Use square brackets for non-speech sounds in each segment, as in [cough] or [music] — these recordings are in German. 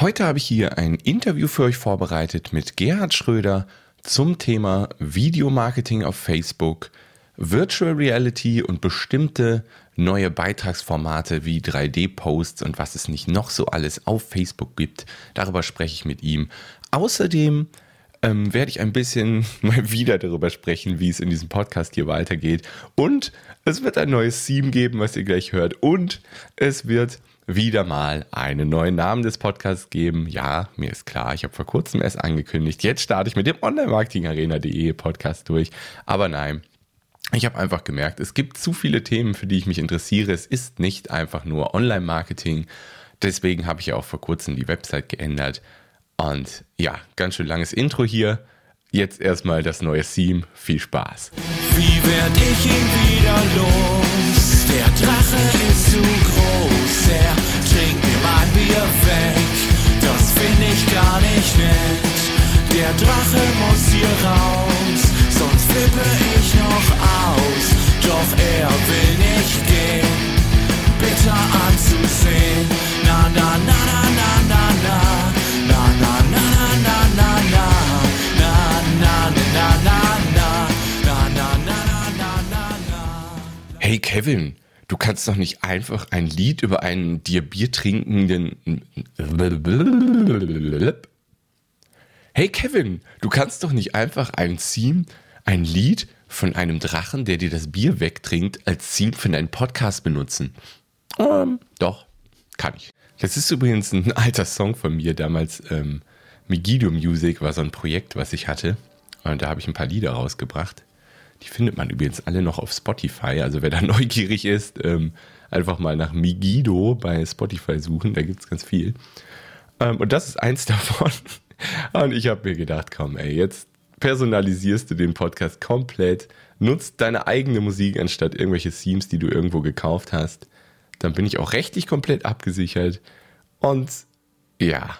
Heute habe ich hier ein Interview für euch vorbereitet mit Gerhard Schröder zum Thema Videomarketing auf Facebook, Virtual Reality und bestimmte neue Beitragsformate wie 3D-Posts und was es nicht noch so alles auf Facebook gibt. Darüber spreche ich mit ihm. Außerdem ähm, werde ich ein bisschen [laughs] mal wieder darüber sprechen, wie es in diesem Podcast hier weitergeht. Und es wird ein neues Theme geben, was ihr gleich hört. Und es wird wieder mal einen neuen Namen des Podcasts geben. Ja, mir ist klar, ich habe vor kurzem erst angekündigt. Jetzt starte ich mit dem Online-Marketing-Arena.de Podcast durch. Aber nein, ich habe einfach gemerkt, es gibt zu viele Themen, für die ich mich interessiere. Es ist nicht einfach nur Online-Marketing. Deswegen habe ich ja auch vor kurzem die Website geändert. Und ja, ganz schön langes Intro hier. Jetzt erstmal das neue Theme. Viel Spaß. Wie werd ich ihn wieder los? Der Drache ist zu groß. Er trinkt mir mein Bier weg. Das finde ich gar nicht nett. Der Drache muss hier raus, sonst flippe ich noch aus. Doch er will nicht gehen, bitter anzusehen. Na na na na na na, na na na na na na na, na na na na na, na na na na na na na. Hey Kevin, du kannst doch nicht einfach ein Lied über einen dir Bier trinkenden. Hey Kevin, du kannst doch nicht einfach ein Theme, ein Lied von einem Drachen, der dir das Bier wegtrinkt, als Theme für deinen Podcast benutzen. Ähm, doch, kann ich. Das ist übrigens ein alter Song von mir, damals ähm, Megiddo Music war so ein Projekt, was ich hatte. Und da habe ich ein paar Lieder rausgebracht. Die findet man übrigens alle noch auf Spotify. Also wer da [laughs] neugierig ist, ähm, einfach mal nach Megiddo bei Spotify suchen. Da gibt es ganz viel. Ähm, und das ist eins [laughs] davon. Und ich habe mir gedacht, komm, ey, jetzt personalisierst du den Podcast komplett, nutzt deine eigene Musik anstatt irgendwelche Themes, die du irgendwo gekauft hast. Dann bin ich auch rechtlich komplett abgesichert. Und ja,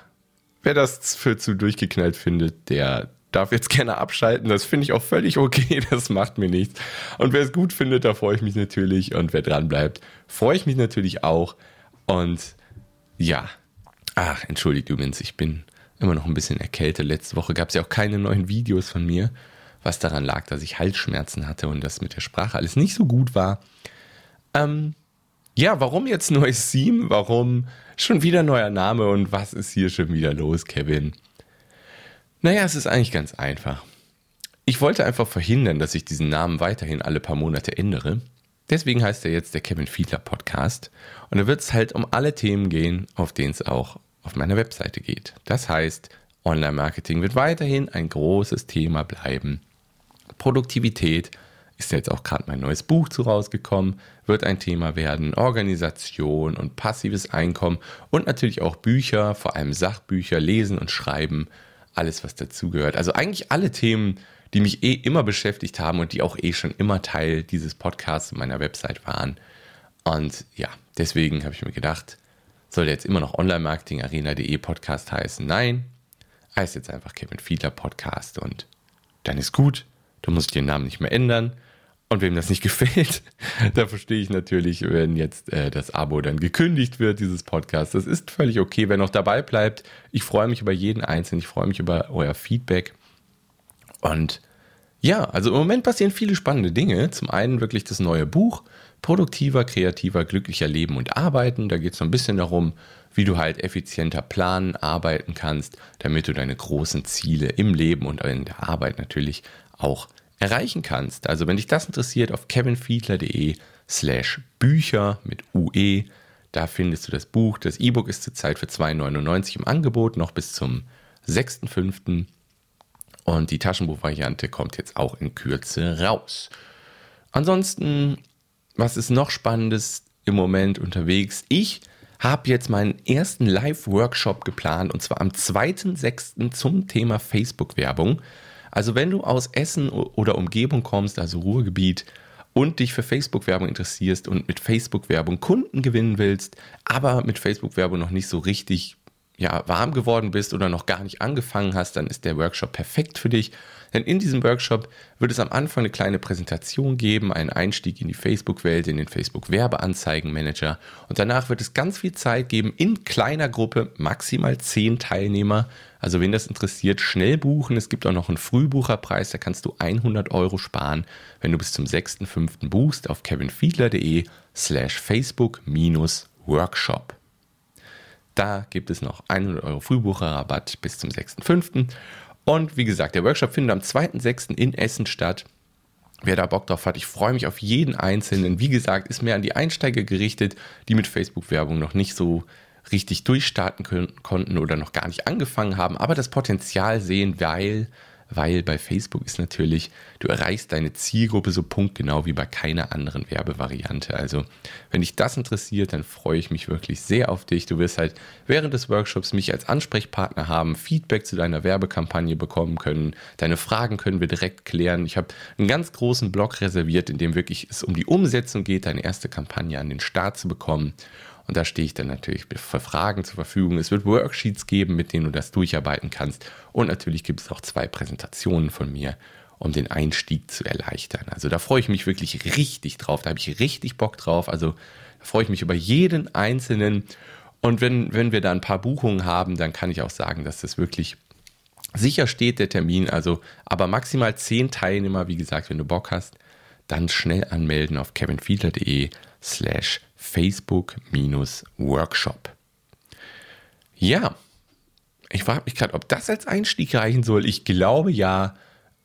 wer das für zu durchgeknallt findet, der darf jetzt gerne abschalten. Das finde ich auch völlig okay. [laughs] Das macht mir nichts. Und wer es gut findet, da freue ich mich natürlich. Und wer dran bleibt, freue ich mich natürlich auch. Und ja, ach, entschuldigt übrigens, ich bin immer noch ein bisschen erkältet. Letzte Woche gab es ja auch keine neuen Videos von mir, was daran lag, dass ich Halsschmerzen hatte und das mit der Sprache alles nicht so gut war. Ähm, ja, warum jetzt neues Theme? Warum schon wieder neuer Name und was ist hier schon wieder los, Kevin? Naja, es ist eigentlich ganz einfach. Ich wollte einfach verhindern, dass ich diesen Namen weiterhin alle paar Monate ändere. Deswegen heißt er jetzt der Kevin Fiedler Podcast. Und da wird es halt um alle Themen gehen, auf denen es auch auf meiner Webseite geht. Das heißt, Online-Marketing wird weiterhin ein großes Thema bleiben. Produktivität ist jetzt auch gerade mein neues Buch zu rausgekommen, wird ein Thema werden. Organisation und passives Einkommen und natürlich auch Bücher, vor allem Sachbücher, lesen und schreiben, alles was dazugehört. Also eigentlich alle Themen, die mich eh immer beschäftigt haben und die auch eh schon immer Teil dieses Podcasts und meiner Website waren. Und ja, deswegen habe ich mir gedacht, soll der jetzt immer noch Online-Marketing-Arena.de Podcast heißen? Nein, heißt jetzt einfach Kevin Fiedler Podcast und dann ist gut. Du musst den Namen nicht mehr ändern. Und wem das nicht [laughs] gefällt, da verstehe ich natürlich, wenn jetzt äh, das Abo dann gekündigt wird, dieses Podcast. Das ist völlig okay, wer noch dabei bleibt. Ich freue mich über jeden Einzelnen, ich freue mich über euer Feedback. Und ja, also im Moment passieren viele spannende Dinge. Zum einen wirklich das neue Buch, Produktiver, kreativer, glücklicher Leben und Arbeiten. Da geht es so ein bisschen darum, wie du halt effizienter planen, arbeiten kannst, damit du deine großen Ziele im Leben und in der Arbeit natürlich auch erreichen kannst. Also wenn dich das interessiert, auf kevinfiedler.de slash Bücher mit UE, da findest du das Buch. Das E-Book ist zurzeit für 2,99 im Angebot, noch bis zum 6.5. Und die Taschenbuchvariante kommt jetzt auch in Kürze raus. Ansonsten, was ist noch Spannendes im Moment unterwegs? Ich habe jetzt meinen ersten Live-Workshop geplant und zwar am 2.6. zum Thema Facebook-Werbung. Also wenn du aus Essen oder Umgebung kommst, also Ruhrgebiet, und dich für Facebook-Werbung interessierst und mit Facebook-Werbung Kunden gewinnen willst, aber mit Facebook-Werbung noch nicht so richtig ja, warm geworden bist oder noch gar nicht angefangen hast, dann ist der Workshop perfekt für dich. Denn in diesem Workshop wird es am Anfang eine kleine Präsentation geben, einen Einstieg in die Facebook-Welt, in den Facebook-Werbeanzeigen-Manager. Und danach wird es ganz viel Zeit geben, in kleiner Gruppe, maximal zehn Teilnehmer. Also wenn das interessiert, schnell buchen. Es gibt auch noch einen Frühbucherpreis, da kannst du 100 Euro sparen, wenn du bis zum 6.5. buchst auf kevinfiedler.de slash Facebook-Workshop. Da gibt es noch 100 Euro Frühbucherrabatt bis zum 6.5. Und wie gesagt, der Workshop findet am 2.6. in Essen statt. Wer da Bock drauf hat, ich freue mich auf jeden Einzelnen. Wie gesagt, ist mehr an die Einsteiger gerichtet, die mit Facebook-Werbung noch nicht so richtig durchstarten können, konnten oder noch gar nicht angefangen haben, aber das Potenzial sehen, weil weil bei Facebook ist natürlich, du erreichst deine Zielgruppe so punktgenau wie bei keiner anderen Werbevariante. Also, wenn dich das interessiert, dann freue ich mich wirklich sehr auf dich. Du wirst halt während des Workshops mich als Ansprechpartner haben, Feedback zu deiner Werbekampagne bekommen können. Deine Fragen können wir direkt klären. Ich habe einen ganz großen Blog reserviert, in dem wirklich es um die Umsetzung geht, deine erste Kampagne an den Start zu bekommen. Und da stehe ich dann natürlich für Fragen zur Verfügung. Es wird Worksheets geben, mit denen du das durcharbeiten kannst. Und natürlich gibt es auch zwei Präsentationen von mir, um den Einstieg zu erleichtern. Also da freue ich mich wirklich richtig drauf. Da habe ich richtig Bock drauf. Also da freue ich mich über jeden einzelnen. Und wenn, wenn wir da ein paar Buchungen haben, dann kann ich auch sagen, dass das wirklich sicher steht, der Termin. Also aber maximal zehn Teilnehmer, wie gesagt, wenn du Bock hast, dann schnell anmelden auf kevinfiedler.de slash Facebook-Workshop. Ja, ich frage mich gerade, ob das als Einstieg reichen soll. Ich glaube ja.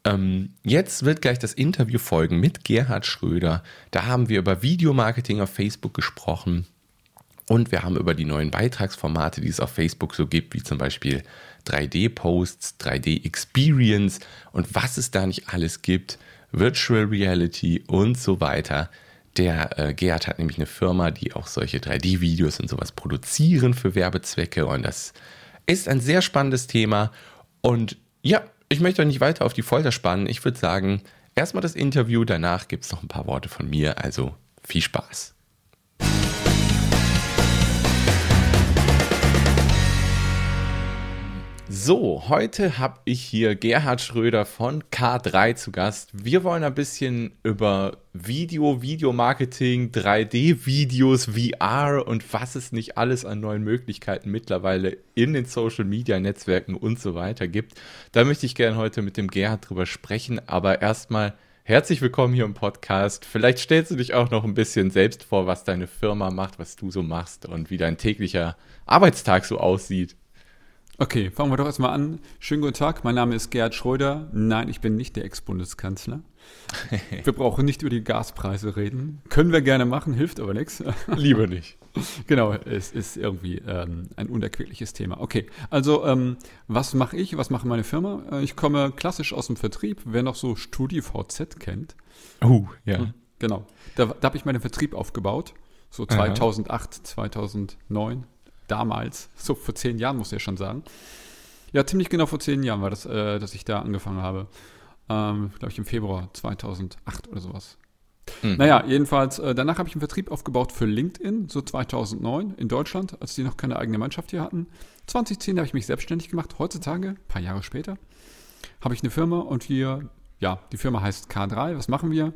Ähm, jetzt wird gleich das Interview folgen mit Gerhard Schröder. Da haben wir über Videomarketing auf Facebook gesprochen. Und wir haben über die neuen Beitragsformate, die es auf Facebook so gibt, wie zum Beispiel 3D-Posts, 3D-Experience und was es da nicht alles gibt, Virtual Reality und so weiter. Der äh, Gerhard hat nämlich eine Firma, die auch solche 3D-Videos und sowas produzieren für Werbezwecke. Und das ist ein sehr spannendes Thema. Und ja, ich möchte euch nicht weiter auf die Folter spannen. Ich würde sagen, erstmal das Interview, danach gibt es noch ein paar Worte von mir. Also viel Spaß. So, heute habe ich hier Gerhard Schröder von K3 zu Gast. Wir wollen ein bisschen über Video, Videomarketing, 3D-Videos, VR und was es nicht alles an neuen Möglichkeiten mittlerweile in den Social-Media-Netzwerken und so weiter gibt. Da möchte ich gerne heute mit dem Gerhard drüber sprechen, aber erstmal herzlich willkommen hier im Podcast. Vielleicht stellst du dich auch noch ein bisschen selbst vor, was deine Firma macht, was du so machst und wie dein täglicher Arbeitstag so aussieht. Okay, fangen wir doch erstmal an. Schönen guten Tag, mein Name ist Gerhard Schröder. Nein, ich bin nicht der Ex-Bundeskanzler. [laughs] Wir brauchen nicht über die Gaspreise reden. Können wir gerne machen, hilft aber nichts. [laughs] Lieber nicht. Genau, es ist irgendwie ähm, ein unerquickliches Thema. Okay, also ähm, was mache ich, was macht meine Firma? Äh, ich komme klassisch aus dem Vertrieb. Wer noch so StudiVZ kennt. Oh, ja. Hm, genau, da, da habe ich meinen Vertrieb aufgebaut. So 2008, Aha. 2009 damals, so vor zehn Jahren muss ich ja schon sagen. Ja, ziemlich genau vor zehn Jahren war das, äh, dass ich da angefangen habe. Ähm, Glaube ich im Februar 2008 oder sowas. Mhm. Naja, jedenfalls, äh, danach habe ich einen Vertrieb aufgebaut für LinkedIn, so 2009 in Deutschland, als die noch keine eigene Mannschaft hier hatten. 2010 habe ich mich selbstständig gemacht. Heutzutage, ein paar Jahre später, habe ich eine Firma und wir ja, die Firma heißt K3. Was machen wir?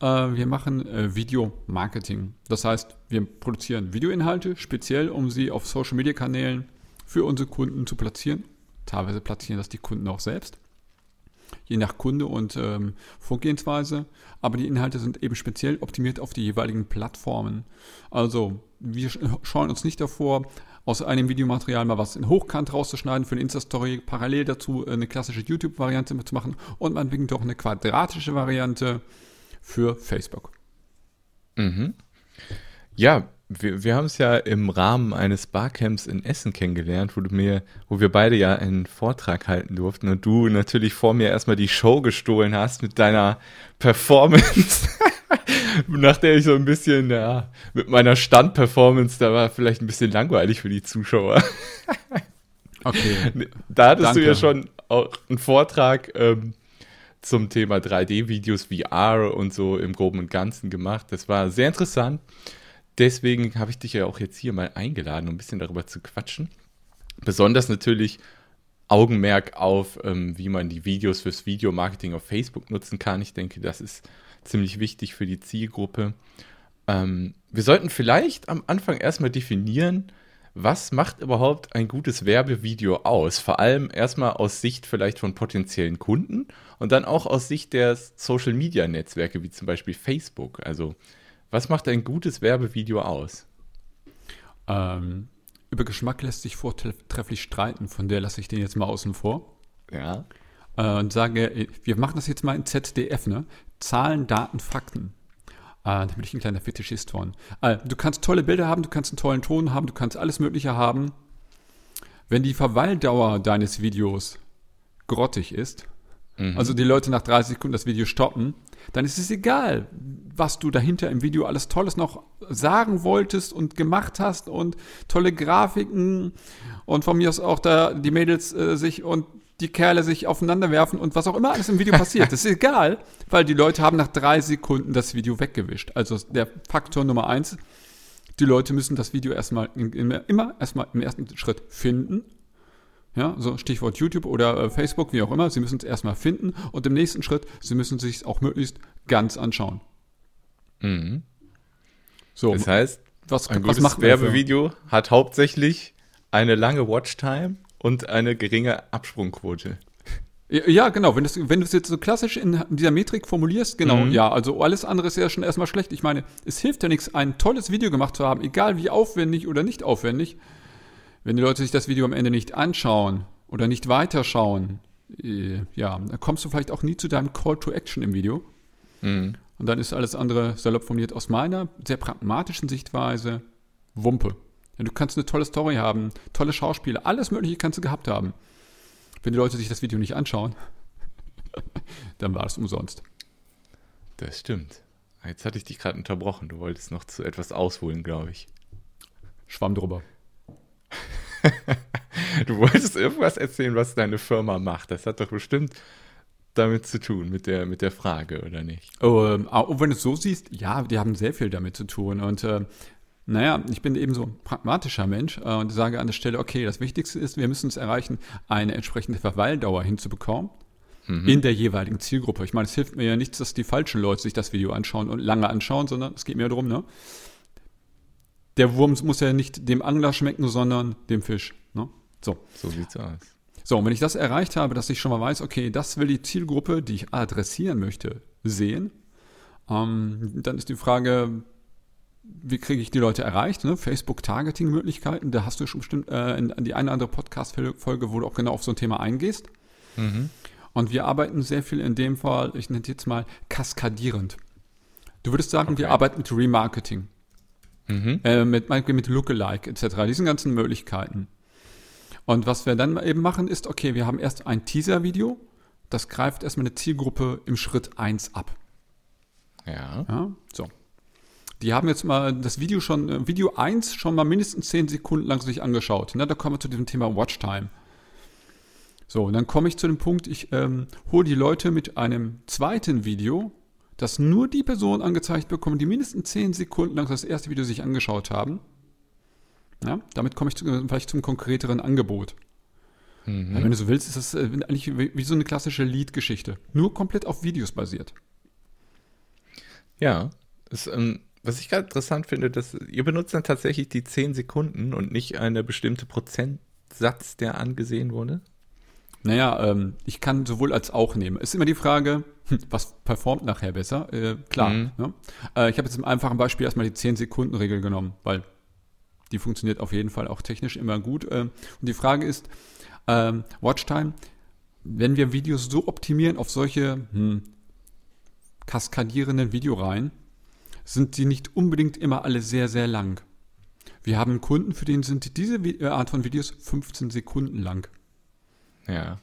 Äh, wir machen äh, Video-Marketing. Das heißt, wir produzieren Videoinhalte, speziell um sie auf Social-Media-Kanälen für unsere Kunden zu platzieren. Teilweise platzieren das die Kunden auch selbst, je nach Kunde und ähm, Vorgehensweise. Aber die Inhalte sind eben speziell optimiert auf die jeweiligen Plattformen. Also wir schauen uns nicht davor, aus einem Videomaterial mal was in Hochkant rauszuschneiden für eine Insta-Story, parallel dazu eine klassische YouTube-Variante zu machen und man bringt auch eine quadratische Variante für Facebook. Mhm. Ja, wir, wir haben es ja im Rahmen eines Barcamps in Essen kennengelernt, wo du mir, wo wir beide ja einen Vortrag halten durften und du natürlich vor mir erstmal die Show gestohlen hast mit deiner Performance. [laughs] nach der ich so ein bisschen, ja, mit meiner Standperformance, da war vielleicht ein bisschen langweilig für die Zuschauer. [laughs] Okay. Da hattest Danke. du ja schon auch einen Vortrag ähm, zum Thema 3D-Videos, VR und so im Groben und Ganzen gemacht. Das war sehr interessant. Deswegen habe ich dich ja auch jetzt hier mal eingeladen, um ein bisschen darüber zu quatschen. besonders natürlich Augenmerk auf, ähm, wie man die Videos fürs Videomarketing auf Facebook nutzen kann. Ich denke, das ist ziemlich wichtig für die Zielgruppe. Ähm, wir sollten vielleicht am Anfang erstmal definieren, was macht überhaupt ein gutes Werbevideo aus? Vor allem erstmal aus Sicht vielleicht von potenziellen Kunden und dann auch aus Sicht der Social-Media-Netzwerke wie zum Beispiel Facebook. Also was macht ein gutes Werbevideo aus? Ähm, über Geschmack lässt sich vortrefflich streiten, von der lasse ich den jetzt mal außen vor. Ja. Äh, und sage, wir machen das jetzt mal in ZDF, ne? Zahlen, Daten, Fakten. Ah, da bin ich ein kleiner Fetischist von. Ah, du kannst tolle Bilder haben, du kannst einen tollen Ton haben, du kannst alles Mögliche haben. Wenn die Verweildauer deines Videos grottig ist, mhm. also die Leute nach 30 Sekunden das Video stoppen, dann ist es egal, was du dahinter im Video alles Tolles noch sagen wolltest und gemacht hast und tolle Grafiken und von mir aus auch da die Mädels äh, sich und die Kerle sich aufeinander werfen und was auch immer alles im Video passiert. Das ist [laughs] egal, weil die Leute haben nach drei Sekunden das Video weggewischt. Also der Faktor Nummer eins, die Leute müssen das Video erstmal immer erstmal im ersten Schritt finden. Ja, so Stichwort YouTube oder äh, Facebook, wie auch immer. Sie müssen es erstmal finden und im nächsten Schritt, sie müssen es sich auch möglichst ganz anschauen. Mhm. So, das heißt, was, ein was gutes Werbevideo hat hauptsächlich eine lange Watchtime und eine geringe Absprungquote. Ja, genau. Wenn, das, wenn du es jetzt so klassisch in dieser Metrik formulierst, genau, mhm. ja. Also alles andere ist ja schon erstmal schlecht. Ich meine, es hilft ja nichts, ein tolles Video gemacht zu haben, egal wie aufwendig oder nicht aufwendig, wenn die Leute sich das Video am Ende nicht anschauen oder nicht weiterschauen. Äh, ja, dann kommst du vielleicht auch nie zu deinem Call to Action im Video. Mhm. Und dann ist alles andere salopp formuliert aus meiner sehr pragmatischen Sichtweise Wumpe. Ja, du kannst eine tolle Story haben, tolle Schauspieler, alles Mögliche kannst du gehabt haben. Wenn die Leute sich das Video nicht anschauen, [laughs] dann war es umsonst. Das stimmt. Jetzt hatte ich dich gerade unterbrochen. Du wolltest noch zu etwas ausholen, glaube ich. Schwamm drüber. [laughs] du wolltest irgendwas erzählen, was deine Firma macht. Das hat doch bestimmt damit zu tun, mit der, mit der Frage, oder nicht? Oh, ähm, oh, wenn du es so siehst, ja, die haben sehr viel damit zu tun. Und äh, naja, ich bin eben so ein pragmatischer Mensch äh, und sage an der Stelle, okay, das Wichtigste ist, wir müssen es erreichen, eine entsprechende Verweildauer hinzubekommen mhm. in der jeweiligen Zielgruppe. Ich meine, es hilft mir ja nichts, dass die falschen Leute sich das Video anschauen und lange anschauen, sondern es geht mir darum, ne? Der Wurm muss ja nicht dem Angler schmecken, sondern dem Fisch. Ne? So. So sieht's aus. So, und wenn ich das erreicht habe, dass ich schon mal weiß, okay, das will die Zielgruppe, die ich adressieren möchte, sehen, ähm, dann ist die Frage, wie kriege ich die Leute erreicht? Ne? Facebook-Targeting-Möglichkeiten, da hast du schon bestimmt äh, in, in die eine oder andere Podcast-Folge, wo du auch genau auf so ein Thema eingehst. Mhm. Und wir arbeiten sehr viel in dem Fall, ich nenne es jetzt mal kaskadierend. Du würdest sagen, okay. wir arbeiten mit Remarketing, mhm. äh, mit, mit Lookalike etc., diesen ganzen Möglichkeiten. Und was wir dann eben machen, ist, okay, wir haben erst ein Teaser-Video, das greift erstmal eine Zielgruppe im Schritt 1 ab. Ja. ja. So. Die haben jetzt mal das Video schon, äh, Video 1 schon mal mindestens 10 Sekunden lang sich angeschaut. Ne? Da kommen wir zu diesem Thema Watchtime. So, und dann komme ich zu dem Punkt, ich ähm, hole die Leute mit einem zweiten Video, das nur die Personen angezeigt bekommen, die mindestens 10 Sekunden lang das erste Video sich angeschaut haben. Ja, damit komme ich zu, vielleicht zum konkreteren Angebot. Mhm. Ja, wenn du so willst, ist das äh, eigentlich wie, wie so eine klassische Lead-Geschichte. Nur komplett auf Videos basiert. Ja, ist, ähm, was ich gerade interessant finde, dass ihr benutzt dann tatsächlich die 10 Sekunden und nicht eine bestimmte Prozentsatz, der angesehen wurde? Naja, ähm, ich kann sowohl als auch nehmen. Ist immer die Frage, hm, was performt nachher besser? Äh, klar. Mhm. Ne? Äh, ich habe jetzt im einfachen Beispiel erstmal die 10-Sekunden-Regel genommen, weil die funktioniert auf jeden Fall auch technisch immer gut. Äh, und die Frage ist, ähm, Watchtime, wenn wir Videos so optimieren auf solche hm, kaskadierenden Videoreihen, sind die nicht unbedingt immer alle sehr, sehr lang. Wir haben Kunden, für den sind diese äh, Art von Videos 15 Sekunden lang. Ja.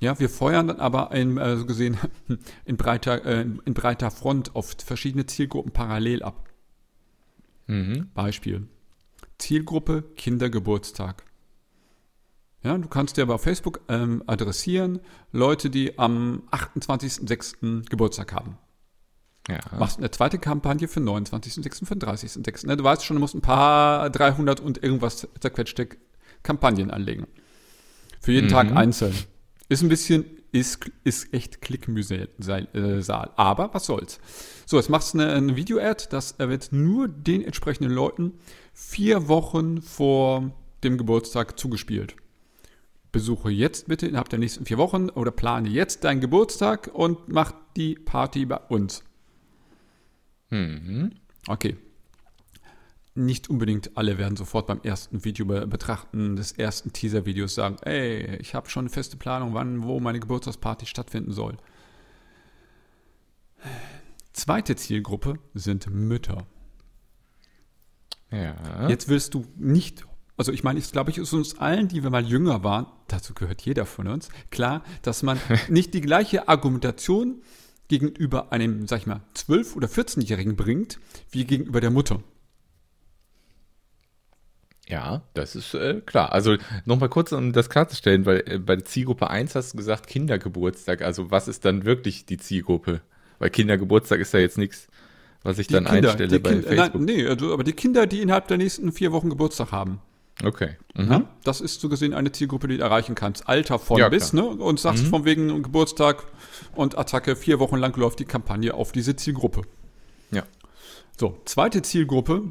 Ja, wir feuern dann aber in, äh, so gesehen [laughs] in breiter, äh, in breiter Front auf verschiedene Zielgruppen parallel ab. Mhm. Beispiel. Zielgruppe Kindergeburtstag. Ja, du kannst dir aber auf Facebook ähm, adressieren, Leute, die am 28.06. Geburtstag haben. Ja. Machst eine zweite Kampagne für 29.06. für 30.06. Ne? Du weißt schon, du musst ein paar 300 und irgendwas zerquetschte Kampagnen anlegen. Für jeden Tag einzeln. Ist ein bisschen, ist, ist echt Klickmühsal. Äh. Aber was soll's. So, jetzt machst du eine, eine Video-Ad, das wird nur den entsprechenden Leuten vier Wochen vor dem Geburtstag zugespielt. Besuche jetzt bitte innerhalb der nächsten vier Wochen oder plane jetzt deinen Geburtstag und mach die Party bei uns. Okay. Nicht unbedingt alle werden sofort beim ersten Video be betrachten, des ersten Teaser-Videos sagen, ey, ich habe schon eine feste Planung, wann, wo meine Geburtstagsparty stattfinden soll. Zweite Zielgruppe sind Mütter. Ja. Jetzt willst du nicht, also ich meine, ich glaube ich, ist uns allen, die wir mal jünger waren, dazu gehört jeder von uns, klar, dass man [laughs] nicht die gleiche Argumentation gegenüber einem, sag ich mal, 12- oder 14-Jährigen bringt, wie gegenüber der Mutter. Ja, das ist äh, klar. Also nochmal kurz, um das klarzustellen, weil äh, bei der Zielgruppe 1 hast du gesagt Kindergeburtstag. Also was ist dann wirklich die Zielgruppe? Weil Kindergeburtstag ist ja jetzt nichts, was ich dann einstelle die bei Kinder, Facebook. Nein, nee, also, aber die Kinder, die innerhalb der nächsten vier Wochen Geburtstag haben. Okay. Mhm. Ja? Das ist so gesehen eine Zielgruppe, die du erreichen kannst. Alter von Ja, bis, ne? Und sagst von wegen Geburtstag und Attacke, vier Wochen lang läuft die Kampagne auf diese Zielgruppe. Ja. So, zweite Zielgruppe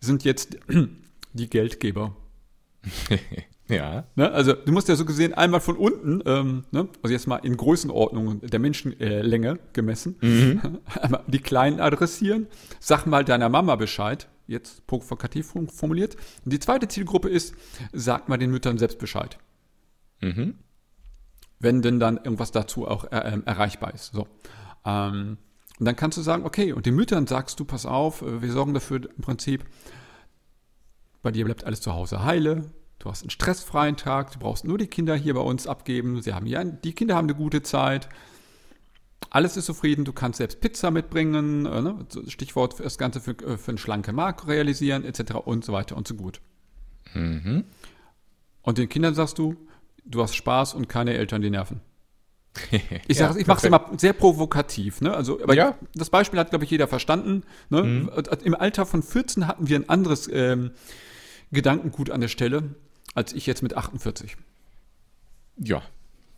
sind jetzt [clears throat] die Geldgeber. [laughs] ja. Ne? Also du musst ja so gesehen einmal von unten, ähm, ne? also jetzt mal in Größenordnung der Menschenlänge gemessen, [laughs] einmal die Kleinen adressieren, sag mal deiner Mama Bescheid, jetzt provokativ form- formuliert. Und die zweite Zielgruppe ist, sag mal den Müttern selbst Bescheid. Mhm. Wenn denn dann irgendwas dazu auch äh, ähm, erreichbar ist. So. Ähm, und dann kannst du sagen, okay, und den Müttern sagst du, pass auf, äh, wir sorgen dafür im Prinzip, bei dir bleibt alles zu Hause heile. Du hast einen stressfreien Tag. Du brauchst nur die Kinder hier bei uns abgeben. Sie haben ja, die Kinder haben eine gute Zeit. Alles ist zufrieden. Du kannst selbst Pizza mitbringen. Äh, ne? Stichwort für das Ganze für, äh, für einen schlanken Markt realisieren, etc. und so weiter und so gut. Und den Kindern sagst du, du hast Spaß und keine Eltern, die nerven. [laughs] Ich, Ja, ich mache es immer sehr provokativ. Ne? Also, aber Ja. das Beispiel hat, glaube ich, jeder verstanden. Ne? Im Alter von 14 hatten wir ein anderes ähm, Gedankengut an der Stelle, als ich jetzt mit 48. Ja,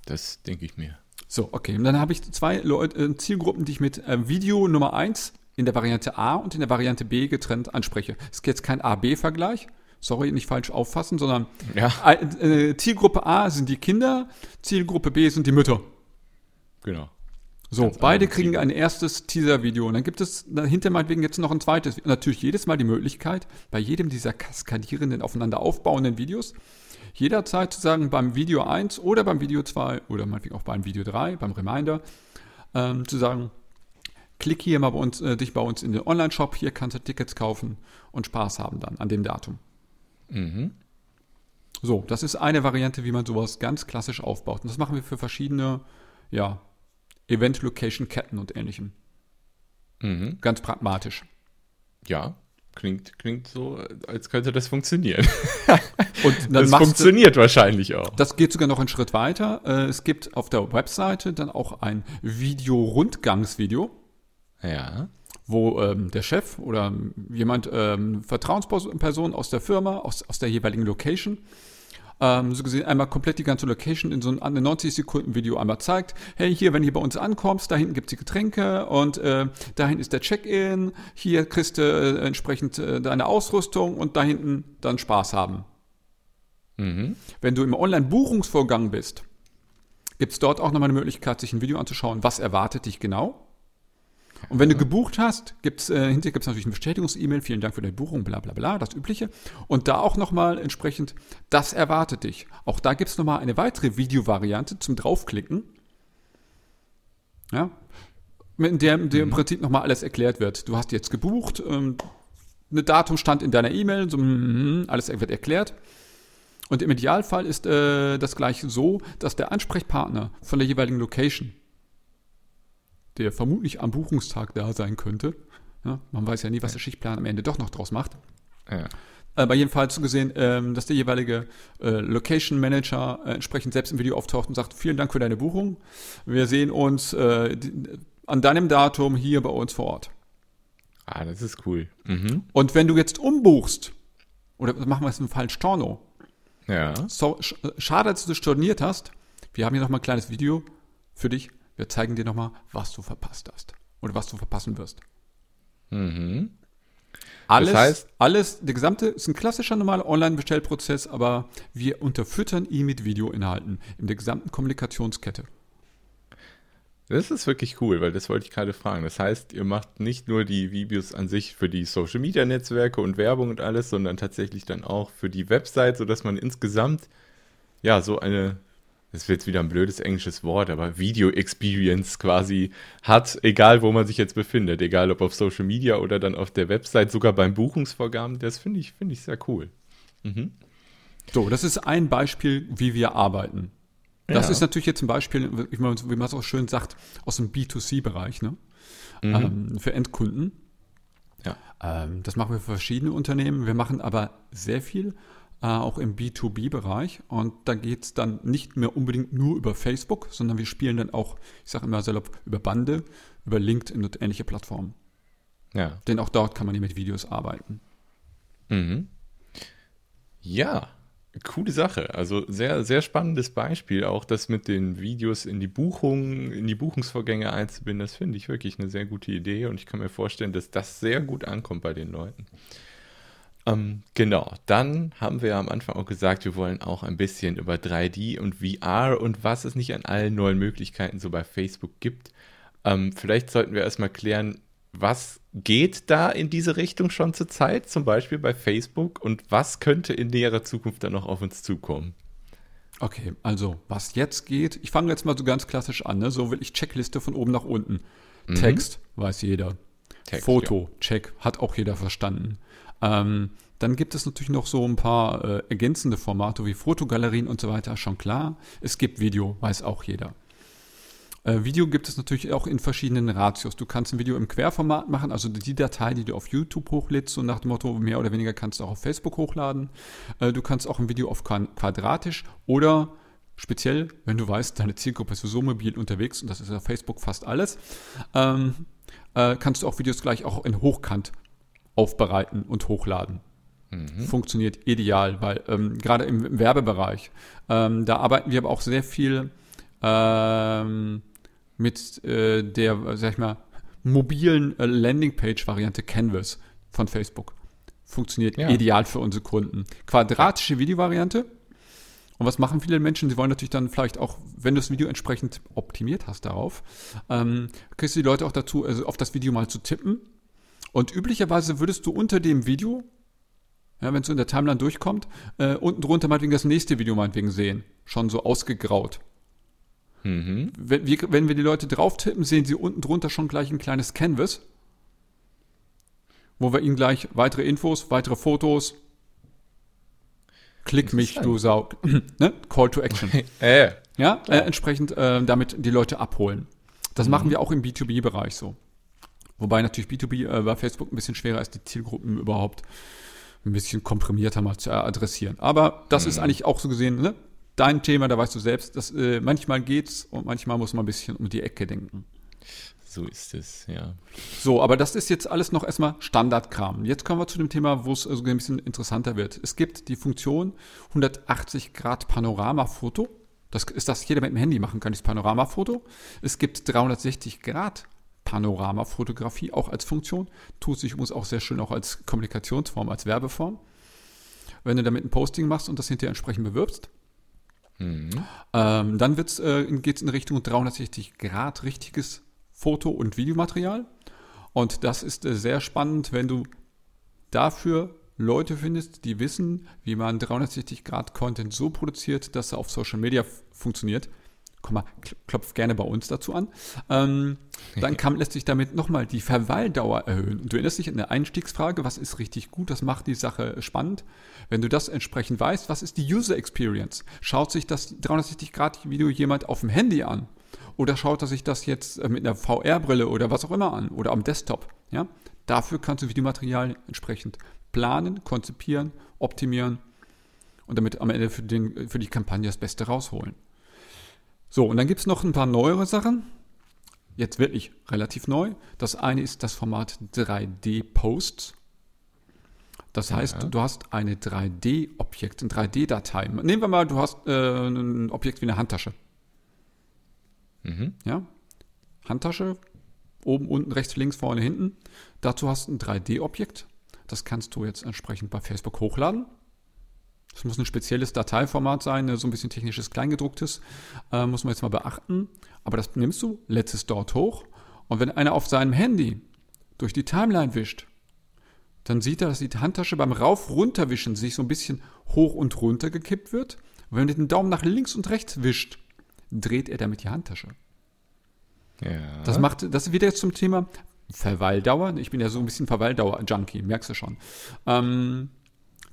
das denke ich mir. So, okay. Und dann habe ich zwei Leut äh, Zielgruppen, die ich mit äh, Video Nummer 1 in der Variante A und in der Variante B getrennt anspreche. Es ist jetzt kein A-B-Vergleich. Sorry, nicht falsch auffassen, sondern Ja. äh, Zielgruppe A sind die Kinder, Zielgruppe B sind die Mütter. Genau. So, Ganz beide kriegen Ziele. ein erstes Teaser-Video. Und dann gibt es dahinter meinetwegen jetzt noch ein zweites. Natürlich jedes Mal die Möglichkeit, bei jedem dieser kaskadierenden, aufeinander aufbauenden Videos, jederzeit zu sagen, beim Video 1 oder beim Video 2 oder meinetwegen auch beim Video 3, beim Reminder, ähm, zu sagen, klick hier mal bei uns, äh, dich bei uns in den Online-Shop, hier kannst du Tickets kaufen und Spaß haben dann an dem Datum. So, das ist eine Variante, wie man sowas ganz klassisch aufbaut. Und das machen wir für verschiedene, ja, Event-Location-Ketten und ähnlichem. Mhm. Ganz pragmatisch. Ja, klingt, klingt so, als könnte das funktionieren. [laughs] Und dann das machst du, funktioniert wahrscheinlich auch. das geht sogar noch einen Schritt weiter. Äh, Es gibt auf der Webseite dann auch ein Video-Rundgangsvideo, Ja. wo ähm, der Chef oder jemand, ähm, Vertrauensperson aus der Firma, aus, aus der jeweiligen Location, ähm, so gesehen einmal komplett die ganze Location in so einem 90 Sekunden Video einmal zeigt. Hey, hier, wenn du hier bei uns ankommst, da hinten gibt's die Getränke und äh, da hinten ist der Check-in, hier kriegst du äh, entsprechend äh, deine Ausrüstung und da hinten dann Spaß haben. Wenn du im Online-Buchungsvorgang bist, gibt's dort auch nochmal eine Möglichkeit, sich ein Video anzuschauen, was erwartet dich genau. Und wenn du gebucht hast, gibt's äh, hinterher gibt's natürlich eine Bestätigungs-E-Mail, vielen Dank für deine Buchung, bla bla bla, das Übliche. Und da auch nochmal entsprechend, das erwartet dich. Auch da gibt's nochmal eine weitere Videovariante zum Draufklicken. Ja, in der, in der im Prinzip nochmal alles erklärt wird. Du hast jetzt gebucht, ähm, eine Datum stand in deiner E-Mail, so, mhm, alles wird erklärt. Und im Idealfall ist äh, das gleich so, dass der Ansprechpartner von der jeweiligen Location, der vermutlich am Buchungstag da sein könnte, ja, man weiß ja nie, was der Schichtplan am Ende doch noch draus macht, ja. aber jedenfalls so gesehen, ähm, dass der jeweilige äh, Location Manager äh, entsprechend selbst im Video auftaucht und sagt, vielen Dank für deine Buchung. Wir sehen uns äh, die, an deinem Datum hier bei uns vor Ort. Ah, das ist cool. Mhm. Und wenn du jetzt umbuchst, oder machen wir es im Fall Storno, Ja. So, sch schade, dass du storniert hast. Wir haben hier nochmal ein kleines Video für dich. Wir zeigen dir nochmal, was du verpasst hast. Oder was du verpassen wirst. Mhm. Alles, Das heißt- alles, der gesamte ist ein klassischer normaler Online-Bestellprozess, aber wir unterfüttern ihn mit Videoinhalten in der gesamten Kommunikationskette. Das ist wirklich cool, weil das wollte ich gerade fragen. Das heißt, ihr macht nicht nur die Videos an sich für die Social Media Netzwerke und Werbung und alles, sondern tatsächlich dann auch für die Website, sodass man insgesamt ja so eine, das wird jetzt wieder ein blödes englisches Wort, aber Video Experience quasi hat, egal wo man sich jetzt befindet, egal ob auf Social Media oder dann auf der Website, sogar beim Buchungsvorgaben. Das finde ich, finde ich sehr cool. So, das ist ein Beispiel, wie wir arbeiten. Das Ja. ist natürlich jetzt ein Beispiel, wie man, es auch schön sagt, aus dem B2C-Bereich, ne? Ähm, für Endkunden. Ja. Ähm, das machen wir für verschiedene Unternehmen. Wir machen aber sehr viel äh, auch im B2B-Bereich. Und da geht es dann nicht mehr unbedingt nur über Facebook, sondern wir spielen dann auch, ich sage immer salopp, über Bande, über LinkedIn und ähnliche Plattformen. Ja. Denn auch dort kann man ja mit Videos arbeiten. Mhm. Ja, coole Sache. Also sehr, sehr spannendes Beispiel. Auch das mit den Videos in die Buchung, in die Buchungsvorgänge einzubinden, das finde ich wirklich eine sehr gute Idee und ich kann mir vorstellen, dass das sehr gut ankommt bei den Leuten. Ähm, genau, dann haben wir ja am Anfang auch gesagt, wir wollen auch ein bisschen über 3D und VR und was es nicht an allen neuen Möglichkeiten so bei Facebook gibt. Ähm, vielleicht sollten wir erstmal klären, was geht da in diese Richtung schon zur Zeit, zum Beispiel bei Facebook, und was könnte in näherer Zukunft dann noch auf uns zukommen? Okay, also was jetzt geht, ich fange jetzt mal so ganz klassisch an, ne? so will ich Checkliste von oben nach unten. Text, weiß jeder. Text, Foto, check, hat auch jeder verstanden. Ähm, dann gibt es natürlich noch so ein paar äh, ergänzende Formate wie Fotogalerien und so weiter, schon klar. Es gibt Video, weiß auch jeder. Äh, Video gibt es natürlich auch in verschiedenen Ratios. Du kannst ein Video im Querformat machen, also die Datei, die du auf YouTube hochlädst, so nach dem Motto, mehr oder weniger kannst du auch auf Facebook hochladen. Äh, du kannst auch ein Video auf quadratisch oder speziell, wenn du weißt, deine Zielgruppe ist sowieso mobil unterwegs und das ist auf Facebook fast alles, ähm, äh, kannst du auch Videos gleich auch in Hochkant aufbereiten und hochladen. Funktioniert ideal, weil ähm, gerade im, im Werbebereich, ähm, da arbeiten wir aber auch sehr viel ähm, mit äh, der, sag ich mal, mobilen äh, Landingpage-Variante Canvas von Facebook. Funktioniert Ja. ideal für unsere Kunden. Quadratische Videovariante. Und was machen viele Menschen? Sie wollen natürlich dann vielleicht auch, wenn du das Video entsprechend optimiert hast darauf, ähm, kriegst du die Leute auch dazu, also auf das Video mal zu tippen. Und üblicherweise würdest du unter dem Video, ja, wenn es in der Timeline durchkommt, äh, unten drunter meinetwegen das nächste Video meinetwegen sehen. Schon so ausgegraut. Mhm. Wenn wir, wenn wir die Leute drauf tippen, sehen sie unten drunter schon gleich ein kleines Canvas, wo wir ihnen gleich weitere Infos, weitere Fotos, klick mich, du Sau, [clears throat] ne? Call to Action. [laughs] Äh, Ja, äh, entsprechend äh, damit die Leute abholen. Das machen wir auch im B2B-Bereich so. Wobei natürlich B2B äh, bei Facebook ein bisschen schwerer ist, die Zielgruppen überhaupt ein bisschen komprimierter mal zu äh, adressieren. Aber das ist eigentlich auch so gesehen, ne? Dein Thema, da weißt du selbst, dass äh, manchmal geht's und manchmal muss man ein bisschen um die Ecke denken. so ist es, ja. So, aber das ist jetzt alles noch erstmal Standardkram. Jetzt kommen wir zu dem Thema, wo es also ein bisschen interessanter wird. Es gibt die Funktion 180 Grad Panoramafoto. Das ist das jeder mit dem Handy machen kann, dieses Panoramafoto. Es gibt 360 Grad Panoramafotografie auch als Funktion. Tut sich übrigens auch sehr schön auch als Kommunikationsform, als Werbeform. Wenn du damit ein Posting machst und das hinterher entsprechend bewirbst. Ähm, dann wird's, äh, geht es in Richtung 360 Grad richtiges Foto- und Videomaterial. Und das ist äh, sehr spannend, wenn du dafür Leute findest, die wissen, wie man 360 Grad Content so produziert, dass er auf Social Media funktioniert. Komm mal, kl- klopf gerne bei uns dazu an. Ähm, dann [laughs] kann, lässt sich damit nochmal die Verweildauer erhöhen. Und du erinnerst dich an der Einstiegsfrage, was ist richtig gut, das macht die Sache spannend. Wenn du das entsprechend weißt, was ist die User Experience? Schaut sich das 360-Grad-Video jemand auf dem Handy an? Oder schaut er sich das jetzt äh, mit einer VR-Brille oder was auch immer an? Oder am Desktop? Ja? Dafür kannst du Videomaterial entsprechend planen, konzipieren, optimieren und damit am Ende für, den, für die Kampagne das Beste rausholen. So, und dann gibt es noch ein paar neuere Sachen. Jetzt wirklich relativ neu. Das eine ist das Format 3D-Posts. Das heißt, du hast eine 3D-Objekt, eine 3D-Datei. Nehmen wir mal, du hast äh, ein Objekt wie eine Handtasche. Mhm. Ja? Handtasche, oben, unten, rechts, links, vorne, hinten. Dazu hast du ein 3D-Objekt. Das kannst du jetzt entsprechend bei Facebook hochladen. Das muss ein spezielles Dateiformat sein, ne, so ein bisschen technisches Kleingedrucktes. Äh, muss man jetzt mal beachten. Aber das nimmst du, lädst es dort hoch. Und wenn einer auf seinem Handy durch die Timeline wischt, dann sieht er, dass die Handtasche beim Rauf-Runterwischen sich so ein bisschen hoch und runter gekippt wird. Und wenn er den Daumen nach links und rechts wischt, dreht er damit die Handtasche. Ja. Das macht, das wieder jetzt zum Thema Verweildauer. Ich bin ja so ein bisschen Verweildauer-Junkie, merkst du schon. Ähm,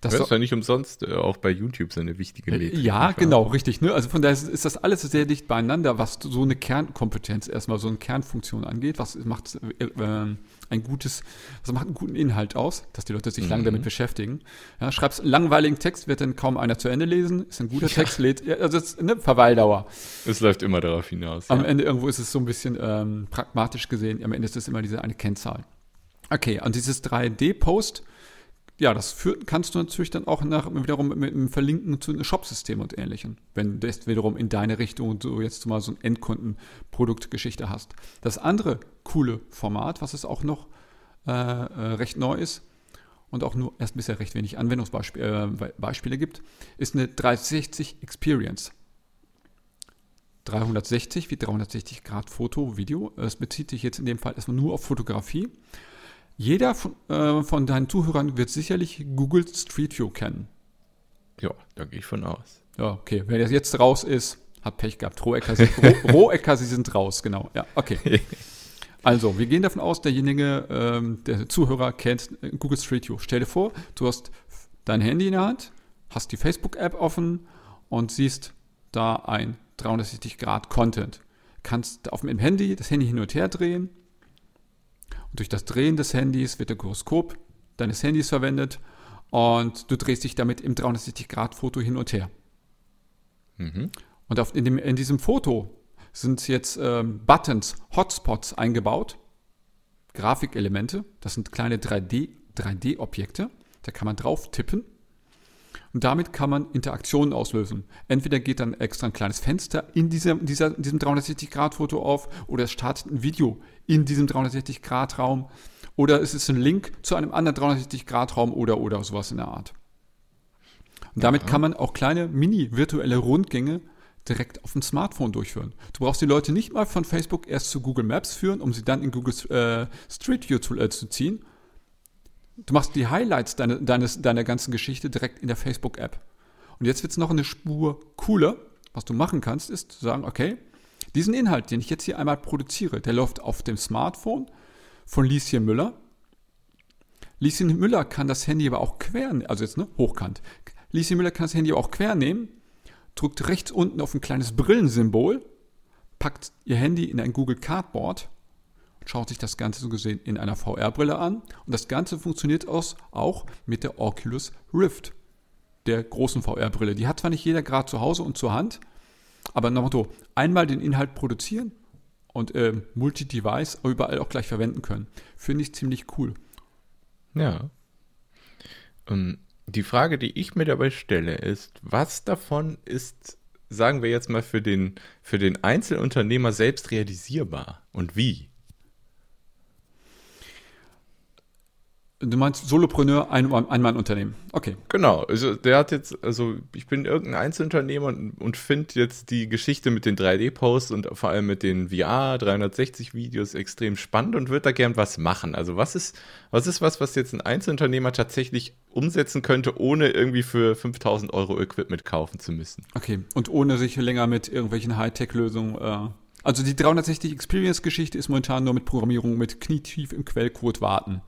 das Das ist ja nicht umsonst äh, auch bei YouTube so eine wichtige Metrik. ja, genau, richtig. Ne? Also von daher ist, ist das alles sehr dicht beieinander, was so eine Kernkompetenz erstmal, so eine Kernfunktion angeht. Was macht äh, äh, ein gutes, was macht einen guten Inhalt aus, dass die Leute sich lange damit beschäftigen. Ja, schreibst einen langweiligen Text, wird dann kaum einer zu Ende lesen. Ist ein guter Text, lädt, ja, also ist eine Verweildauer. Es läuft immer darauf hinaus. Am ja. Ende irgendwo ist es so ein bisschen ähm, pragmatisch gesehen, am Ende ist es immer diese eine Kennzahl. Okay, und dieses 3D-Post, ja, das führt, kannst du natürlich dann auch nach, wiederum mit einem Verlinken zu einem Shop-System und ähnlichem, wenn du das wiederum in deine Richtung und du jetzt mal so ein Endkundenproduktgeschichte hast. Das andere coole Format, was es auch noch äh, äh, recht neu ist und auch nur erst bisher recht wenig Anwendungsbeispiele äh, gibt, ist eine 360 Experience. 360 wie 360 Grad Foto, Video. Es bezieht sich jetzt in dem Fall erstmal nur auf Fotografie. Jeder von, äh, von deinen Zuhörern wird sicherlich Google Street View kennen. ja, da gehe ich von aus. Ja, okay. Wer jetzt raus ist, hat Pech gehabt. Rohecker, Rohecker, [laughs] sie sind raus, genau. Ja, okay. [laughs] Also, wir gehen davon aus, derjenige, ähm, der Zuhörer kennt Google Street View. Stell dir vor, du hast dein Handy in der Hand, hast die Facebook-App offen und siehst da ein 360 Grad Content. Kannst auf dem Handy das Handy hin und her drehen und durch das Drehen des Handys wird der Gyroskop deines Handys verwendet und du drehst dich damit im 360 Grad Foto hin und her. Mhm. Und auf, in, dem, in diesem Foto sind jetzt ähm, Buttons, Hotspots eingebaut, Grafikelemente, das sind kleine 3D, 3D-Objekte, da kann man drauf tippen und damit kann man Interaktionen auslösen. Entweder geht dann extra ein kleines Fenster in, dieser, dieser, diesem 360-Grad-Foto auf oder es startet ein Video in diesem 360-Grad-Raum oder es ist ein Link zu einem anderen 360-Grad-Raum oder, oder sowas in der Art. Und damit kann man auch kleine mini-virtuelle Rundgänge direkt auf dem Smartphone durchführen. Du brauchst die Leute nicht mal von Facebook erst zu Google Maps führen, um sie dann in Google äh, Street View zu, äh, zu ziehen. Du machst die Highlights deine, deines, deiner ganzen Geschichte direkt in der Facebook-App. Und jetzt wird es noch eine Spur cooler. Was du machen kannst, ist zu sagen, okay, diesen Inhalt, den ich jetzt hier einmal produziere, der läuft auf dem Smartphone von Lieschen Müller. Lieschen Müller kann das Handy aber auch quer, also jetzt ne, hochkant. Lieschen Müller kann das Handy aber auch quer nehmen, drückt rechts unten auf ein kleines Brillensymbol, packt ihr Handy in ein Google Cardboard schaut sich das Ganze so gesehen in einer VR-Brille an. Und das Ganze funktioniert auch mit der Oculus Rift, der großen VR-Brille. Die hat zwar nicht jeder gerade zu Hause und zur Hand, aber nach Motto, einmal den Inhalt produzieren und äh, Multi-Device überall auch gleich verwenden können. Finde ich ziemlich cool. Ja. Ähm, die Frage, die ich mir dabei stelle, ist, was davon ist, sagen wir jetzt mal, für den, für den Einzelunternehmer selbst realisierbar und wie? Du meinst Solopreneur, ein, Ein-Mann-Unternehmen. Okay. Genau, also der hat jetzt, also ich bin irgendein Einzelunternehmer und, und finde jetzt die Geschichte mit den 3D-Posts und vor allem mit den VR 360-Videos extrem spannend und würde da gern was machen. Also was ist, was ist was, was jetzt ein Einzelunternehmer tatsächlich umsetzen könnte, ohne irgendwie für 5000 Euro Equipment kaufen zu müssen? Okay. Und ohne sich länger mit irgendwelchen Hightech-Lösungen. Äh, also die 360 Experience-Geschichte ist momentan nur mit Programmierung mit knietief im Quellcode warten.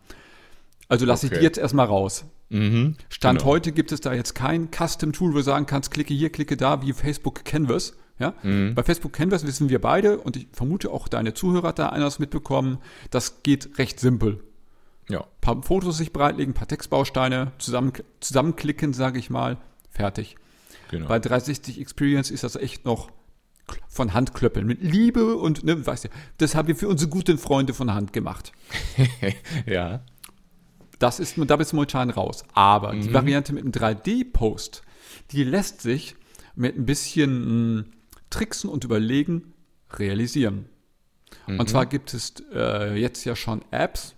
Also lasse ich Okay. die jetzt erstmal raus. Mhm. Stand Genau. heute gibt es da jetzt kein Custom-Tool, wo du sagen kannst, klicke hier, klicke da, wie Facebook Canvas. Ja? Mhm. Bei Facebook Canvas wissen wir beide und ich vermute auch deine Zuhörer da eines mitbekommen, das geht recht simpel. Ja. Ein paar Fotos sich bereitlegen, ein paar Textbausteine, zusammen, zusammenklicken, sage ich mal, fertig. Genau. Bei 360 Experience ist das echt noch von Hand klöppeln. Mit Liebe und, ne, weißt du, das haben wir für unsere guten Freunde von Hand gemacht. [laughs] ja. Das ist, da bist du momentan raus. Aber die Variante mit einem 3D-Post, die lässt sich mit ein bisschen mh, Tricksen und Überlegen realisieren. Und zwar gibt es äh, jetzt ja schon Apps